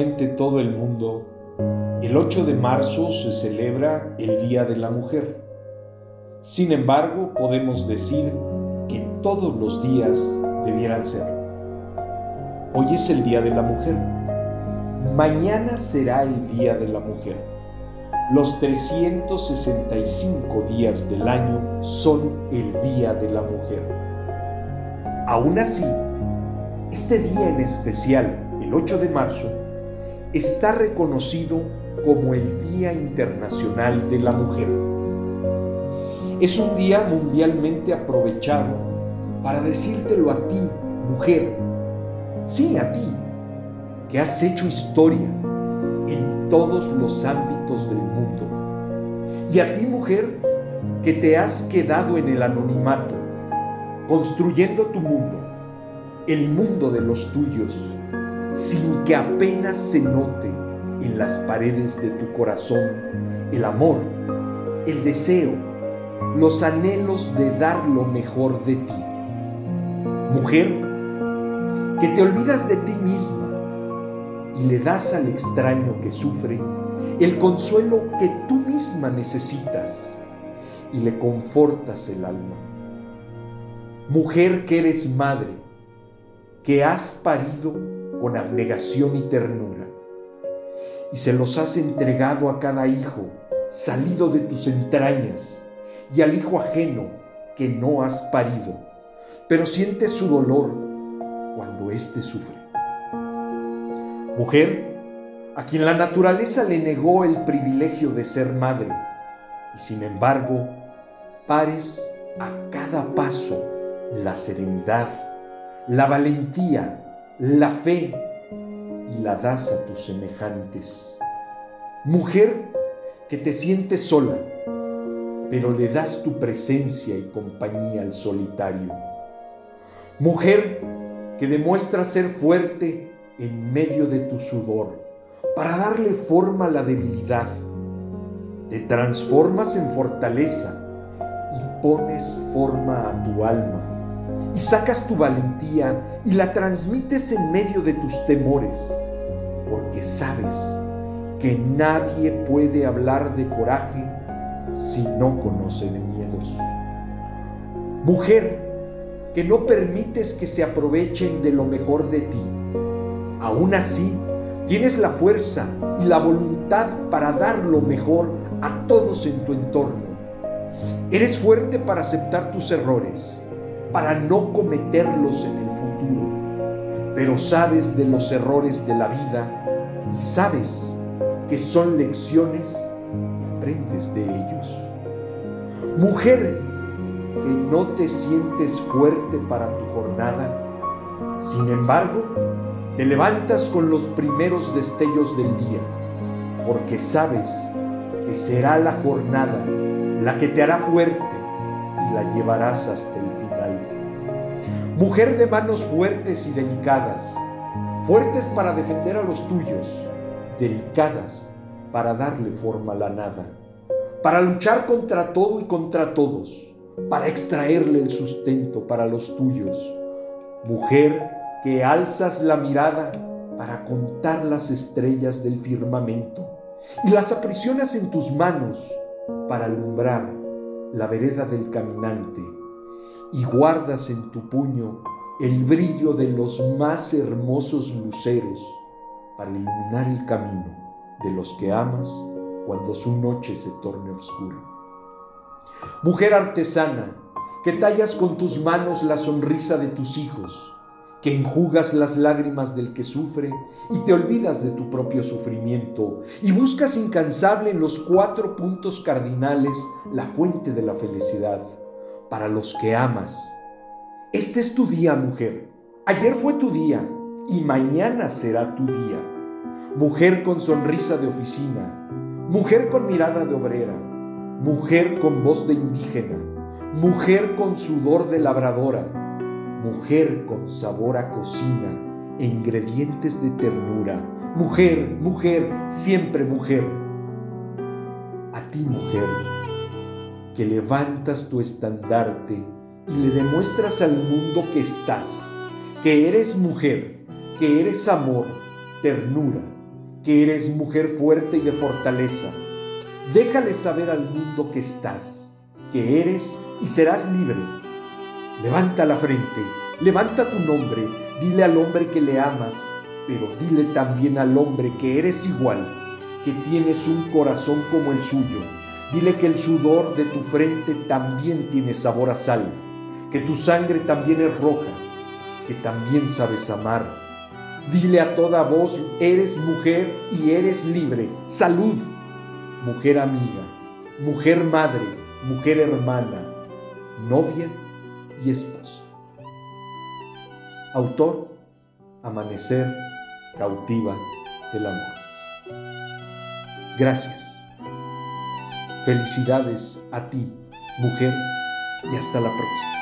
Todo el mundo, el 8 de marzo se celebra el Día de la Mujer. Sin embargo, podemos decir que todos los días debieran ser. Hoy es el Día de la Mujer. Mañana será el Día de la Mujer. Los 365 días del año son el Día de la Mujer. Aún así, este día en especial el 8 de marzo, está reconocido como el Día Internacional de la Mujer. Es un día mundialmente aprovechado para decírtelo a ti, mujer, sí a ti, que has hecho historia en todos los ámbitos del mundo. Y a ti, mujer, que te has quedado en el anonimato, construyendo tu mundo, el mundo de los tuyos, sin que apenas se note en las paredes de tu corazón el amor, el deseo, los anhelos de dar lo mejor de ti. Mujer, que te olvidas de ti misma y le das al extraño que sufre el consuelo que tú misma necesitas y le confortas el alma. Mujer que eres madre, que has parido con abnegación y ternura, y se los has entregado a cada hijo salido de tus entrañas y al hijo ajeno que no has parido, pero sientes su dolor cuando éste sufre. Mujer, a quien la naturaleza le negó el privilegio de ser madre, y sin embargo, pares a cada paso la serenidad, la valentía, la fe y la das a tus semejantes. Mujer que te sientes sola, pero le das tu presencia y compañía al solitario. Mujer que demuestra ser fuerte en medio de tu sudor para darle forma a la debilidad. Te transformas en fortaleza y pones forma a tu alma y sacas tu valentía y la transmites en medio de tus temores, porque sabes que nadie puede hablar de coraje si no conoce de miedos. Mujer, que no permites que se aprovechen de lo mejor de ti. Aún así, tienes la fuerza y la voluntad para dar lo mejor a todos en tu entorno. Eres fuerte para aceptar tus errores para no cometerlos en el futuro. Pero sabes de los errores de la vida y sabes que son lecciones y aprendes de ellos. Mujer que no te sientes fuerte para tu jornada, sin embargo, te levantas con los primeros destellos del día, porque sabes que será la jornada la que te hará fuerte y la llevarás hasta el fin mujer de manos fuertes y delicadas, fuertes para defender a los tuyos, delicadas para darle forma a la nada, para luchar contra todo y contra todos, para extraerle el sustento para los tuyos, mujer que alzas la mirada para contar las estrellas del firmamento y las aprisionas en tus manos para alumbrar la vereda del caminante y guardas en tu puño el brillo de los más hermosos luceros para iluminar el camino de los que amas cuando su noche se torne oscura. Mujer artesana, que tallas con tus manos la sonrisa de tus hijos, que enjugas las lágrimas del que sufre y te olvidas de tu propio sufrimiento y buscas incansable en los cuatro puntos cardinales la fuente de la felicidad para los que amas. Este es tu día, mujer. Ayer fue tu día y mañana será tu día. Mujer con sonrisa de oficina, mujer con mirada de obrera, mujer con voz de indígena, mujer con sudor de labradora, mujer con sabor a cocina e ingredientes de ternura. Mujer, mujer, siempre mujer. A ti, mujer que levantas tu estandarte y le demuestras al mundo que estás, que eres mujer, que eres amor, ternura, que eres mujer fuerte y de fortaleza. Déjale saber al mundo que estás, que eres y serás libre. Levanta la frente, levanta tu nombre, dile al hombre que le amas, pero dile también al hombre que eres igual, que tienes un corazón como el suyo. Dile que el sudor de tu frente también tiene sabor a sal, que tu sangre también es roja, que también sabes amar. Dile a toda voz, eres mujer y eres libre. Salud, mujer amiga, mujer madre, mujer hermana, novia y esposa. Autor, Amanecer cautiva del amor. Gracias. Felicidades a ti, mujer, y hasta la próxima.